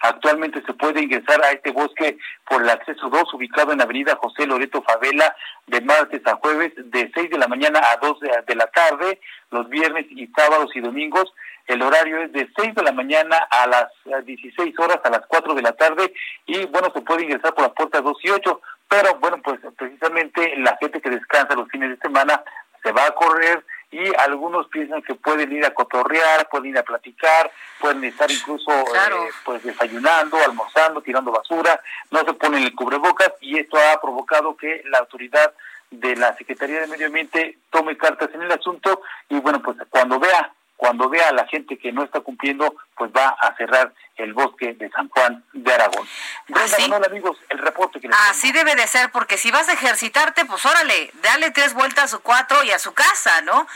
Actualmente se puede ingresar a este bosque por el acceso 2, ubicado en Avenida José Loreto Favela, de martes a jueves, de 6 de la mañana a 2 de la tarde, los viernes y sábados y domingos. El horario es de 6 de la mañana a las 16 horas, a las 4 de la tarde, y bueno, se puede ingresar por las puertas 2 y 8, pero bueno, pues precisamente la gente que descansa los fines de semana se va a correr y algunos piensan que pueden ir a cotorrear, pueden ir a platicar, pueden estar incluso eh, pues desayunando, almorzando, tirando basura, no se ponen el cubrebocas y esto ha provocado que la autoridad de la Secretaría de Medio Ambiente tome cartas en el asunto y bueno, pues cuando vea cuando vea a la gente que no está cumpliendo, pues va a cerrar el bosque de San Juan de Aragón. Así, amigos, el reporte que Así debe de ser, porque si vas a ejercitarte, pues órale, dale tres vueltas o cuatro y a su casa, ¿no?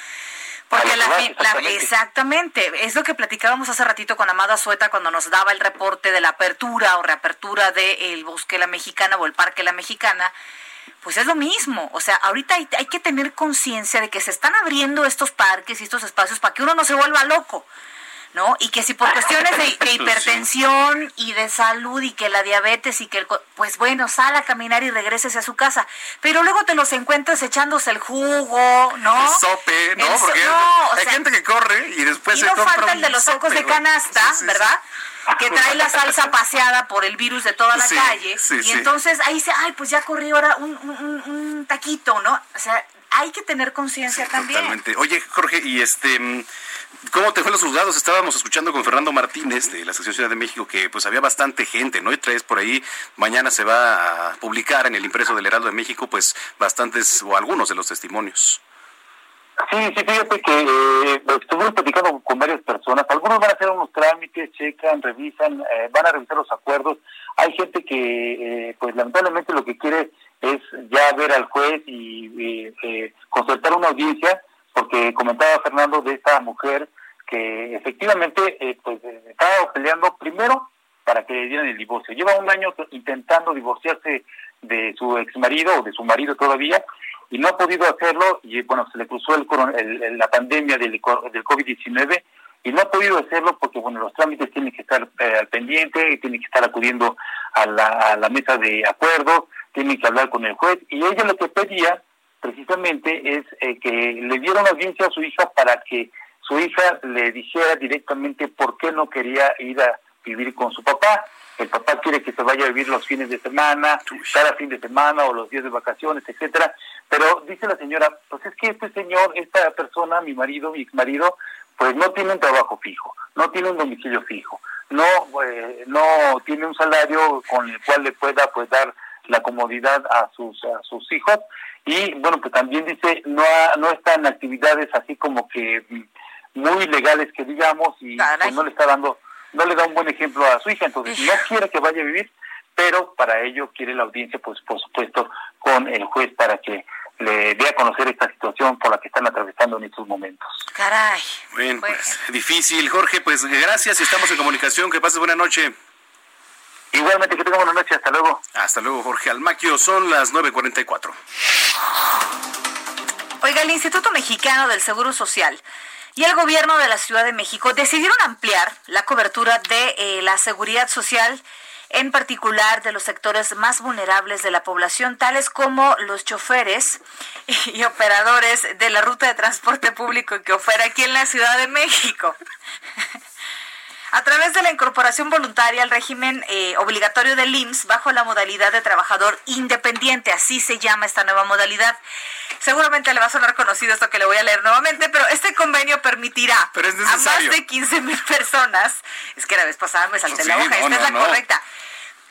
Porque la, exactamente. exactamente. es lo que platicábamos hace ratito con Amada Sueta cuando nos daba el reporte de la apertura o reapertura del Bosque La Mexicana o el Parque La Mexicana, pues es lo mismo. O sea, ahorita hay, hay que tener conciencia de que se están abriendo estos parques y estos espacios para que uno no se vuelva loco. ¿no? Y que si por cuestiones de, (laughs) hipertensión y de salud y que la diabetes y que el, pues bueno, sal a caminar y regreses a su casa, pero luego te los encuentras echándose el jugo, ¿no? El sope, ¿no? Porque hay gente que corre y después y no falta el de los sacos de canasta, ¿verdad? Que trae la salsa paseada por el virus de toda la calle y entonces ahí se, ay, pues ya corrió ahora un, un, un taquito, ¿no? O sea, hay que tener conciencia también. Totalmente. Oye, Jorge, y este, ¿cómo te fue los juzgados? Estábamos escuchando con Fernando Martínez de la Asociación Ciudad de México que pues había bastante gente, ¿no? Y traes por ahí, mañana se va a publicar en el impreso del Heraldo de México, pues bastantes o algunos de los testimonios. Sí, sí, fíjate que eh, estuvimos platicando con varias personas. Algunos van a hacer unos trámites, checan, revisan, eh, van a revisar los acuerdos. Hay gente que, eh, pues lamentablemente lo que quiere es ya ver al juez y eh, consultar una audiencia, porque comentaba Fernando de esta mujer que efectivamente eh, pues estaba peleando primero para que le dieran el divorcio. Lleva un año intentando divorciarse de su ex marido o de su marido todavía y no ha podido hacerlo y bueno, se le cruzó el, la pandemia del, del COVID-19 y no ha podido hacerlo porque bueno, los trámites tienen que estar eh, pendiente, y tienen que estar acudiendo a la, a la mesa de acuerdo, tienen que hablar con el juez y ella lo que pedía precisamente es eh, que le dieran audiencia a su hija para que su hija le dijera directamente por qué no quería ir a vivir con su papá. El papá quiere que se vaya a vivir los fines de semana, cada fin de semana o los días de vacaciones, etcétera, pero dice la señora, pues es que este señor, esta persona, mi marido, mi ex marido, pues no tiene un trabajo fijo, no tiene un domicilio fijo, no eh, no tiene un salario con el cual le pueda pues dar la comodidad a sus a sus hijos y bueno pues también dice no no está en actividades así como que muy legales que digamos y pues, no le está dando no le da un buen ejemplo a su hija, entonces no quiere que vaya a vivir, pero para ello quiere la audiencia, pues por supuesto, con el juez para que le dé a conocer esta situación por la que están atravesando en estos momentos. Caray. Bueno, pues difícil. Jorge, pues gracias, estamos en comunicación. Que pases buena noche. Igualmente, que tenga buena noche. Hasta luego. Hasta luego, Jorge Almaquio. Son las 9.44. Oiga, el Instituto Mexicano del Seguro Social y el gobierno de la Ciudad de México decidieron ampliar la cobertura de eh, la seguridad social en particular de los sectores más vulnerables de la población, tales como los choferes y operadores de la ruta de transporte público que opera aquí en la Ciudad de México. A través de la incorporación voluntaria al régimen eh, obligatorio del IMSS bajo la modalidad de trabajador independiente, así se llama esta nueva modalidad. Seguramente le va a sonar conocido esto que le voy a leer nuevamente, pero este convenio permitirá a más de 15 mil personas, es que la vez pasada me salté la hoja, esta es la correcta,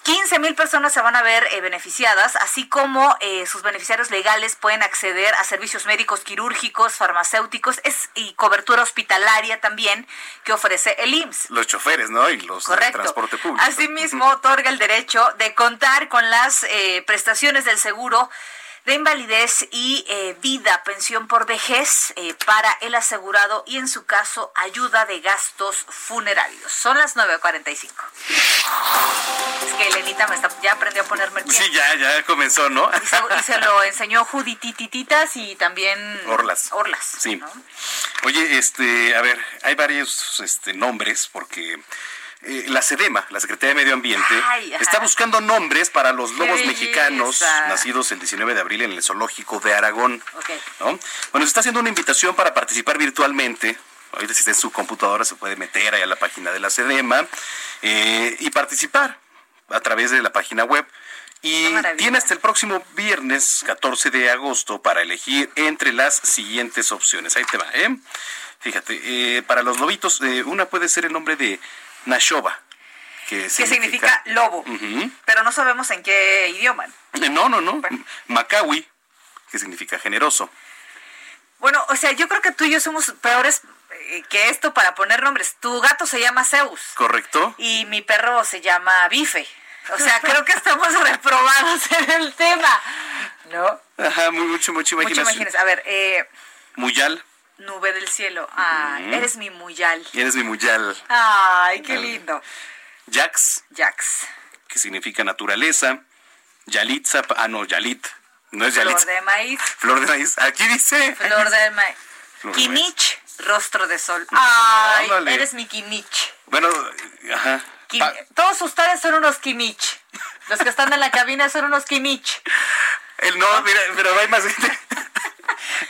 15 mil personas se van a ver eh, beneficiadas, así como eh, sus beneficiarios legales pueden acceder a servicios médicos quirúrgicos, farmacéuticos es, y cobertura hospitalaria también que ofrece el IMSS. Los choferes, ¿no? Y los de transporte público. Asimismo, otorga el derecho de contar con las eh, prestaciones del seguro de invalidez y eh, vida, pensión por vejez eh, para el asegurado y en su caso ayuda de gastos funerarios. Son las 9.45. Es que Elenita me está, ya aprendió a ponerme el pie. Sí, ya, ya comenzó, ¿no? Y se, lo enseñó Judititititas y también... Orlas. Orlas. Sí. Oye, este, a ver, hay varios este, nombres porque eh, la SEDEMA, la Secretaría de Medio Ambiente, está buscando nombres para los lobos mexicanos nacidos el 19 de abril en el zoológico de Aragón. Bueno, se está haciendo una invitación para participar virtualmente. Ahorita si está en su computadora se puede meter ahí a la página de la SEDEMA eh, y participar a través de la página web. Y tiene hasta el próximo viernes 14 de agosto para elegir entre las siguientes opciones. Ahí te va, ¿eh? Fíjate, eh, para los lobitos, una puede ser el nombre de Nashoba. Que significa, lobo, pero no sabemos en qué idioma. No, no, no. Macawi, que significa generoso. Bueno, o sea, yo creo que tú y yo somos peores eh, que esto para poner nombres. Tu gato se llama Zeus. Correcto. Y mi perro se llama Bife. O sea, creo que estamos (laughs) reprobados en el tema. ¿No? Ajá, muy, mucho, mucho imaginación. Mucho A ver, eh... Muyal nube del cielo. Ay, eres mi muyal. Eres mi muyal. Ay, qué lindo. Jax. Jax. Que significa naturaleza. Yalitza, ah, no, Yalit. No es Yalit. Flor de maíz. Flor de maíz. Aquí dice. Flor de maíz. Kinich, rostro de sol. Ay, eres mi Kinich. Bueno, ajá. Todos ustedes son unos Kinich. Los que están en la cabina son unos Kinich. El no, mira, pero hay más gente.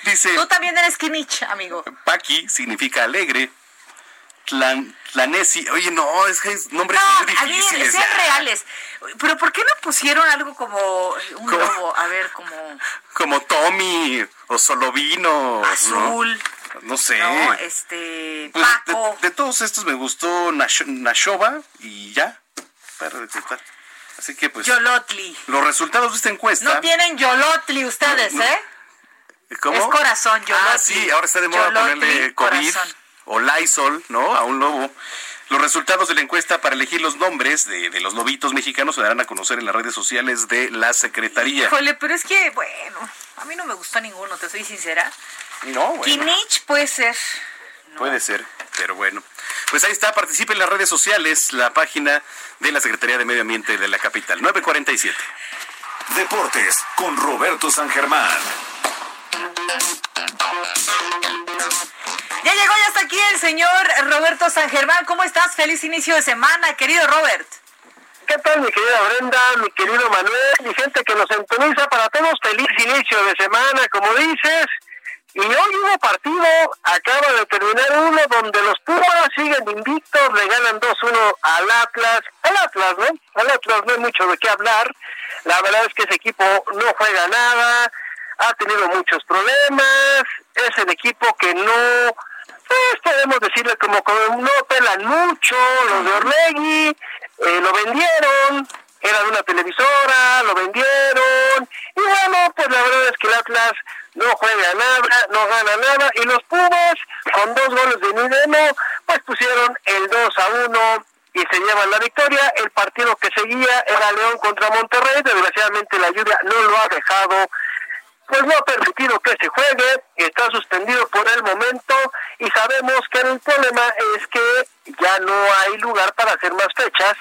Dice. Tú también eres Kinich, amigo. Paqui significa alegre. Tlan, Tlanesi, oye, no, es que es nombres muy difíciles. sean reales. Pero ¿por qué no pusieron algo como un lobo? A ver, como. Como Tommy o Solovino. Azul. No, sé. No, este. Pues, Paco. De, todos estos me gustó Nashova y ya. Para Así que pues. Yolotli. Los resultados de esta encuesta. No tienen Yolotli ustedes, ¿eh? ¿Cómo? Es corazón, yo Ah, sí, ahora está de moda ponerle COVID o Lysol, ¿no? A un lobo. Los resultados de la encuesta para elegir los nombres de, de, los lobitos mexicanos se darán a conocer en las redes sociales de la Secretaría. Híjole, pero es que, bueno, a mí no me gustó ninguno, te soy sincera. No, bueno. Kinich puede ser. No. Puede ser, pero bueno. Pues ahí está, participe en las redes sociales, la página de la Secretaría de Medio Ambiente de la capital, 947. Deportes con Roberto San Germán. Ya llegó, ya está aquí el señor Roberto San Germán. ¿Cómo estás? Feliz inicio de semana, querido Robert. ¿Qué tal, mi querida Brenda, mi querido Manuel, mi gente que nos sintoniza para todos? Feliz inicio de semana, como dices. Y hoy hubo partido, acaba de terminar uno donde los Pumas siguen invictos, le ganan 2-1 al Atlas. Al Atlas, ¿no? Al Atlas no hay mucho de qué hablar. La verdad es que ese equipo no juega nada, ha tenido muchos problemas, es el equipo que no pues podemos decirle como, como no pelan mucho, los de Orlegui, eh, lo vendieron, era de una televisora, lo vendieron, y bueno, pues la verdad es que el Atlas no juega nada, no gana nada, y los Pumas, con dos goles de Nidemo, pues pusieron el 2 a 1 y se llevan la victoria. El partido que seguía era León contra Monterrey, desgraciadamente la lluvia no lo ha dejado pues no ha permitido que se juegue, está suspendido por el momento y sabemos que el problema es que ya no hay lugar para hacer más fechas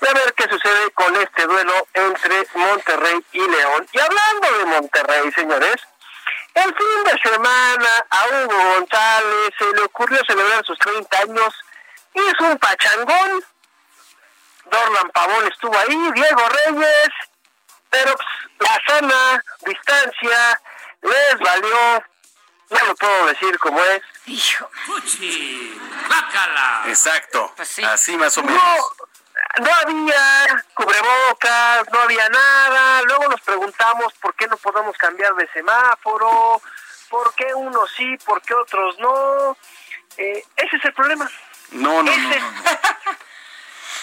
y a ver qué sucede con este duelo entre Monterrey y León. Y hablando de Monterrey, señores, el fin de semana a Hugo González se le ocurrió celebrar sus 30 años, hizo un pachangón, Dorlan Pavón estuvo ahí, Diego Reyes, pero pues, la sana distancia les valió, no lo puedo decir como es. Hijo. ¡Bácala! Exacto, pues sí. así más o menos. No, no había cubrebocas, no había nada. Luego nos preguntamos por qué no podemos cambiar de semáforo, por qué unos sí, por qué otros no. Eh, ese es el problema. No, no, ese, no, no, no. (laughs)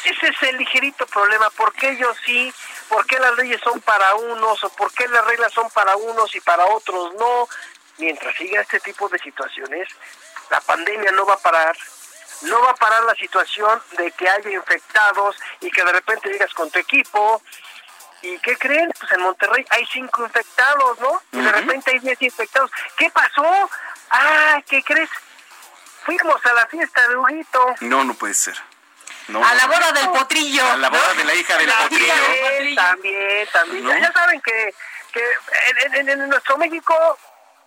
Ese es el ligerito problema. ¿Por qué ellos sí? ¿Por qué las leyes son para unos? ¿O por qué las reglas son para unos y para otros no? Mientras siga este tipo de situaciones, la pandemia no va a parar. No va a parar la situación de que haya infectados y que de repente llegas con tu equipo. ¿Y qué creen? Pues en Monterrey hay cinco infectados, ¿no? Y de repente hay diez infectados. ¿Qué pasó? Ah, ¿qué crees? Fuimos a la fiesta de Huguito. No, no puede ser. No, a la boda del potrillo. A la boda de la hija del potrillo. También, también. también. ¿No? Ya saben que, que en, en, en, nuestro México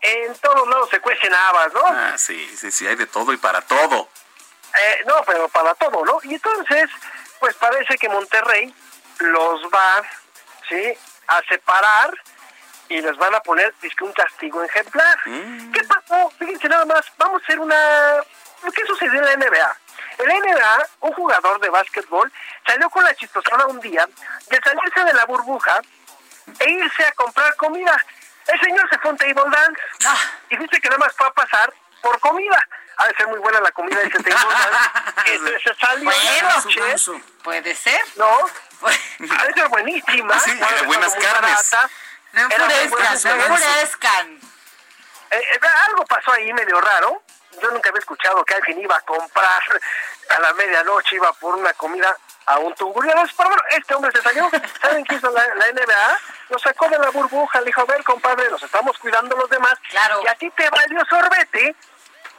en todos lados se cuecen habas, ¿no? Ah, sí, sí, sí, hay de todo y para todo. Eh, no, pero para todo, ¿no? Y entonces, pues parece que Monterrey los va, ¿sí? A separar y les van a poner, disque un castigo ejemplar. Mm. ¿Qué pasó? Fíjense nada más, vamos a hacer una... ¿Qué sucedió en la NBA? En la NBA, un jugador de básquetbol salió con la chistosona un día de salirse de la burbuja e irse a comprar comida. El señor se fue a un table dance y dice que nada más fue a pasar por comida. Ha de ser muy buena la comida de ese table dance. Entonces se salió bueno, noche. Puede ser. No, ha de ser buenísima. Sí, de buenas carnes. No enfurezcan, no enfurezcan. Eh, eh, algo pasó ahí medio raro yo nunca había escuchado que alguien iba a comprar a la medianoche, iba por una comida a un tunguriano. Pero bueno, este hombre se salió. (laughs) ¿Saben qué hizo la, la, NBA? Lo sacó de la burbuja, le dijo, a ver, compadre, nos estamos cuidando los demás. Claro. Y a ti te valió sorbete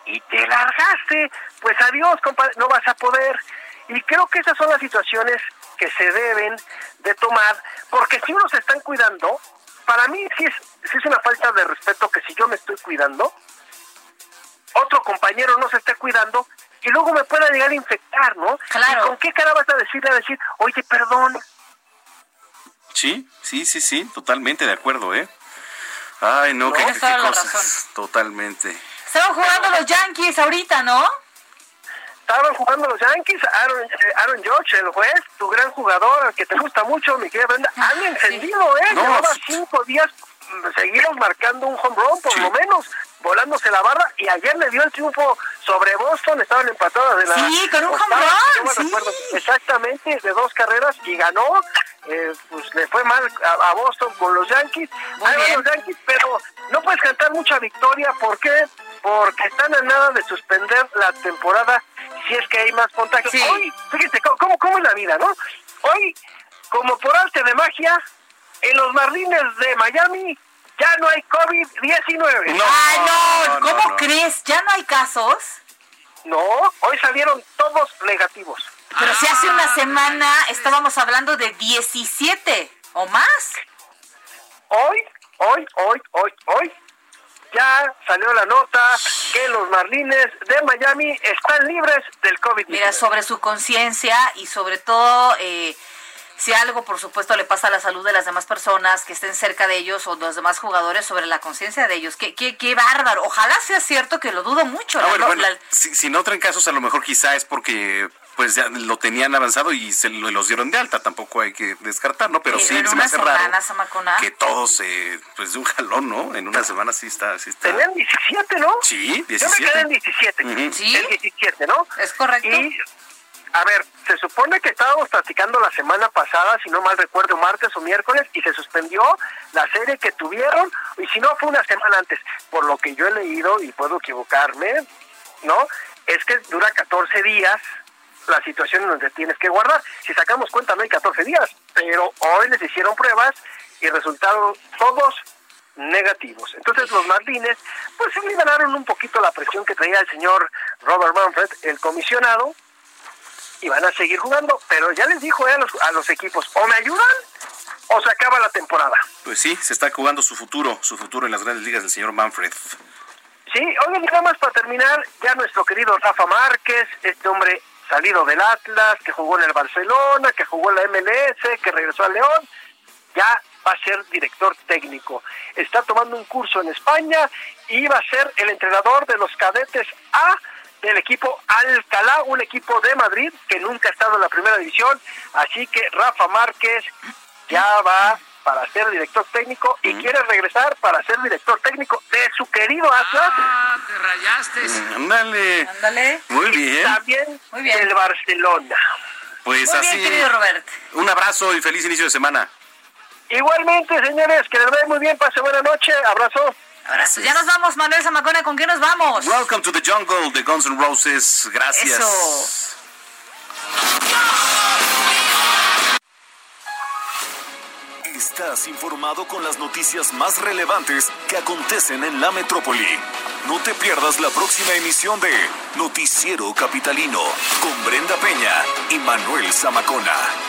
y te largaste. Pues adiós, compadre, no vas a poder. Y creo que esas son las situaciones que se deben de tomar, porque si uno se están cuidando, para mí sí es, sí es una falta de respeto que si yo me estoy cuidando, otro compañero no se está cuidando y luego me pueda llegar a infectar, ¿no? Claro. ¿Y con qué cara vas a decirle a decir, oye, perdón? Sí, sí, sí, sí, totalmente de acuerdo, ¿eh? Ay, no, No, qué, cosas. razón. Totalmente. Estaban jugando los Yankees ahorita, ¿no? Estaban jugando los Yankees, Aaron, eh, Aaron George, el juez, tu gran jugador, al que te gusta mucho, mi querida Brenda, han encendido, ¿eh? No, Llevaba cinco días seguidos marcando un home run, por lo menos, volándose la barra, y ayer le dio el triunfo sobre Boston, estaban empatadas de la... Sí, con un home run, sí. recuerdo. Exactamente, de dos carreras, y ganó, eh, pues le fue mal a, Boston con los Yankees. Ahí los Yankees, pero no puedes cantar mucha victoria. ¿Por qué? Porque están a nada de suspender la temporada si es que hay más contagios. Hoy, fíjense cómo, cómo es la vida, ¿no? Hoy, como por arte de magia, en los Marlines de Miami ya no hay COVID-19. No, Ay, no, ¿cómo crees? ¿Ya no hay casos? No, hoy salieron todos negativos. Pero si hace una semana estábamos hablando de 17 o más. Hoy, hoy, hoy, hoy, hoy, ya salió la nota que los Marlines de Miami están libres del COVID-19. Mira, sobre su conciencia y sobre todo... Eh, si algo, por supuesto, le pasa a la salud de las demás personas que estén cerca de ellos o los demás jugadores sobre la conciencia de ellos. Qué, qué, qué bárbaro. Ojalá sea cierto que lo dudo mucho. Ah, si, si, no traen casos, a lo mejor quizá es porque pues ya lo tenían avanzado y se los dieron de alta, tampoco hay que descartar, ¿no? Pero sí, se me hace raro que todos se, pues de un jalón, ¿no? En una semana sí está, sí está. Tenían 17, ¿no? Sí, 17. Yo me quedé en 17, ¿Sí? El 17, ¿no? Es correcto. Y a ver, se supone que estábamos platicando la semana pasada, si no mal recuerdo, martes o miércoles, y se suspendió la serie que tuvieron, y si no fue una semana antes, por lo que yo he leído, y puedo equivocarme, ¿no? Es que dura 14 días la situación en donde tienes que guardar. Si sacamos cuenta, no hay 14 días, pero hoy les hicieron pruebas y resultaron todos negativos. Entonces los Marlines, pues liberaron un poquito la presión que traía el señor Robert Manfred, el comisionado, y van a seguir jugando, pero ya les dijo a, los, a los equipos, o me ayudan o se acaba la temporada. Pues sí, se está jugando su futuro, su futuro en las grandes ligas del señor Manfred. Sí, oye, nada más para terminar, ya nuestro querido Rafa Márquez, este hombre salido del Atlas, que jugó en el Barcelona, que jugó en la MLS, que regresó a León, ya va a ser director técnico. Está tomando un curso en España y va a ser el entrenador de los cadetes A del equipo Alcalá, un equipo de Madrid que nunca ha estado en la primera división. Así que Rafa Márquez ya va para ser director técnico y quiere regresar para ser director técnico de su querido Atlas. Ah, te rayaste. Mm, ándale. Ándale. Muy bien. También Muy bien. el Barcelona. Pues Muy así. bien, querido Robert. Un abrazo y feliz inicio de semana. Igualmente, señores, que les vaya muy bien, pase buena noche, abrazo. Abrazo. Ya nos vamos, Manuel Zamacona, ¿con qué nos vamos? Welcome to the jungle de Guns N' Roses. Gracias. Eso. Estás informado con las noticias más relevantes que acontecen en la metrópoli. No te pierdas la próxima emisión de Noticiero Capitalino con Brenda Peña y Manuel Zamacona.